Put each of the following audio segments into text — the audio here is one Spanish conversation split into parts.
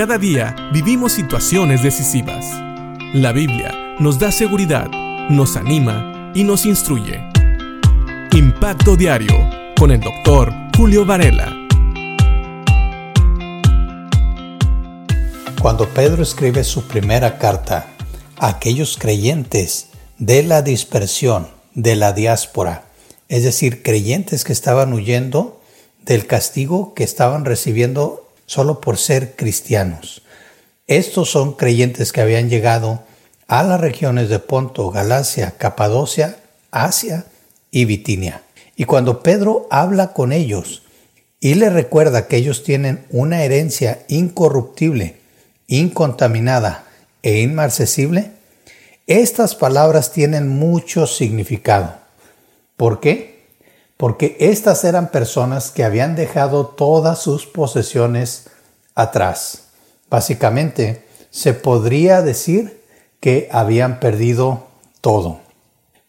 Cada día vivimos situaciones decisivas. La Biblia nos da seguridad, nos anima y nos instruye. Impacto Diario con el doctor Julio Varela. Cuando Pedro escribe su primera carta aquellos creyentes de la dispersión, de la diáspora, es decir, creyentes que estaban huyendo del castigo que estaban recibiendo solo por ser cristianos. Estos son creyentes que habían llegado a las regiones de Ponto, Galacia, Capadocia, Asia y Bitinia. Y cuando Pedro habla con ellos y les recuerda que ellos tienen una herencia incorruptible, incontaminada e inmarcesible, estas palabras tienen mucho significado. ¿Por qué? Porque estas eran personas que habían dejado todas sus posesiones atrás. Básicamente, se podría decir que habían perdido todo.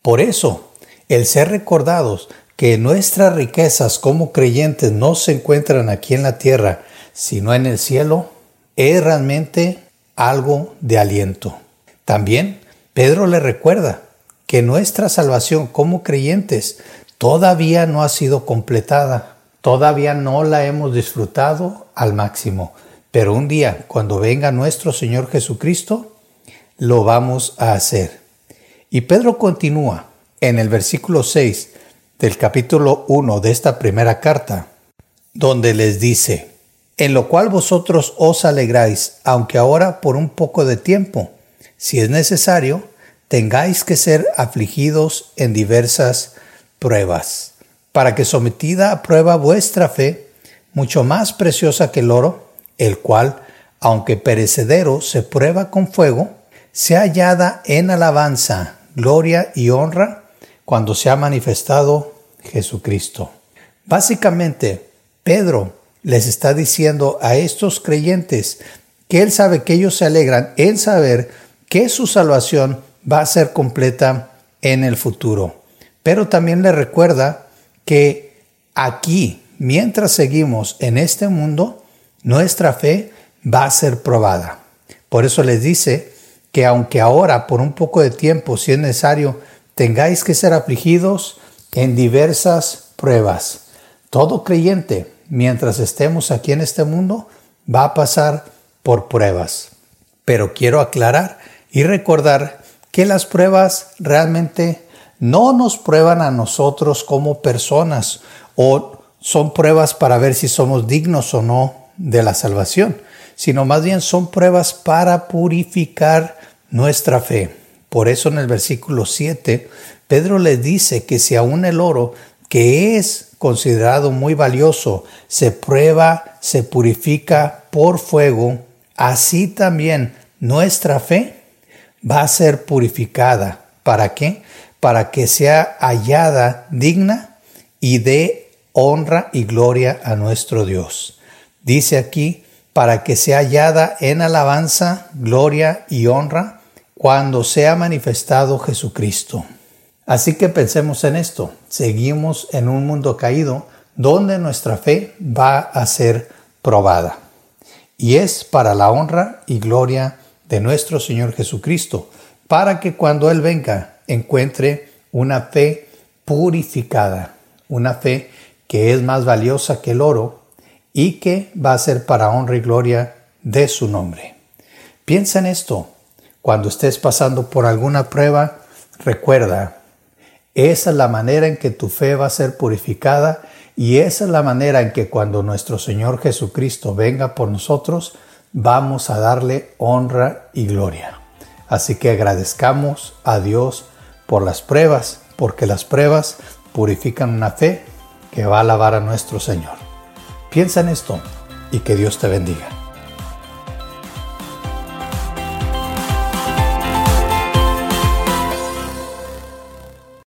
Por eso, el ser recordados que nuestras riquezas como creyentes no se encuentran aquí en la tierra, sino en el cielo, es realmente algo de aliento. También Pedro le recuerda que nuestra salvación como creyentes todavía no ha sido completada, todavía no la hemos disfrutado al máximo, pero un día, cuando venga nuestro Señor Jesucristo, lo vamos a hacer. Y Pedro continúa en el versículo 6 del capítulo 1 de esta primera carta, donde les dice, en lo cual vosotros os alegráis, aunque ahora por un poco de tiempo, si es necesario, tengáis que ser afligidos en diversas pruebas, para que sometida a prueba vuestra fe, mucho más preciosa que el oro, el cual, aunque perecedero, se prueba con fuego, sea hallada en alabanza, gloria y honra cuando se ha manifestado Jesucristo. Básicamente, Pedro les está diciendo a estos creyentes que él sabe que ellos se alegran en saber que su salvación va a ser completa en el futuro. Pero también le recuerda que aquí, mientras seguimos en este mundo, nuestra fe va a ser probada. Por eso les dice que aunque ahora por un poco de tiempo, si es necesario, tengáis que ser afligidos en diversas pruebas. Todo creyente, mientras estemos aquí en este mundo, va a pasar por pruebas. Pero quiero aclarar y recordar que las pruebas realmente no nos prueban a nosotros como personas o son pruebas para ver si somos dignos o no de la salvación, sino más bien son pruebas para purificar nuestra fe. Por eso en el versículo 7, Pedro les dice que si aún el oro, que es considerado muy valioso, se prueba, se purifica por fuego, así también nuestra fe va a ser purificada. ¿Para qué? Para que sea hallada digna y dé honra y gloria a nuestro Dios. Dice aquí, para que sea hallada en alabanza, gloria y honra cuando sea manifestado Jesucristo. Así que pensemos en esto. Seguimos en un mundo caído donde nuestra fe va a ser probada. Y es para la honra y gloria de nuestro Señor Jesucristo, para que cuando Él venga encuentre una fe purificada, una fe que es más valiosa que el oro y que va a ser para honra y gloria de su nombre. Piensa en esto. Cuando estés pasando por alguna prueba, recuerda, esa es la manera en que tu fe va a ser purificada y esa es la manera en que cuando nuestro Señor Jesucristo venga por nosotros, vamos a darle honra y gloria. Así que agradezcamos a Dios por las pruebas, porque las pruebas purifican una fe que va a alabar a nuestro Señor. Piensa en esto y que Dios te bendiga.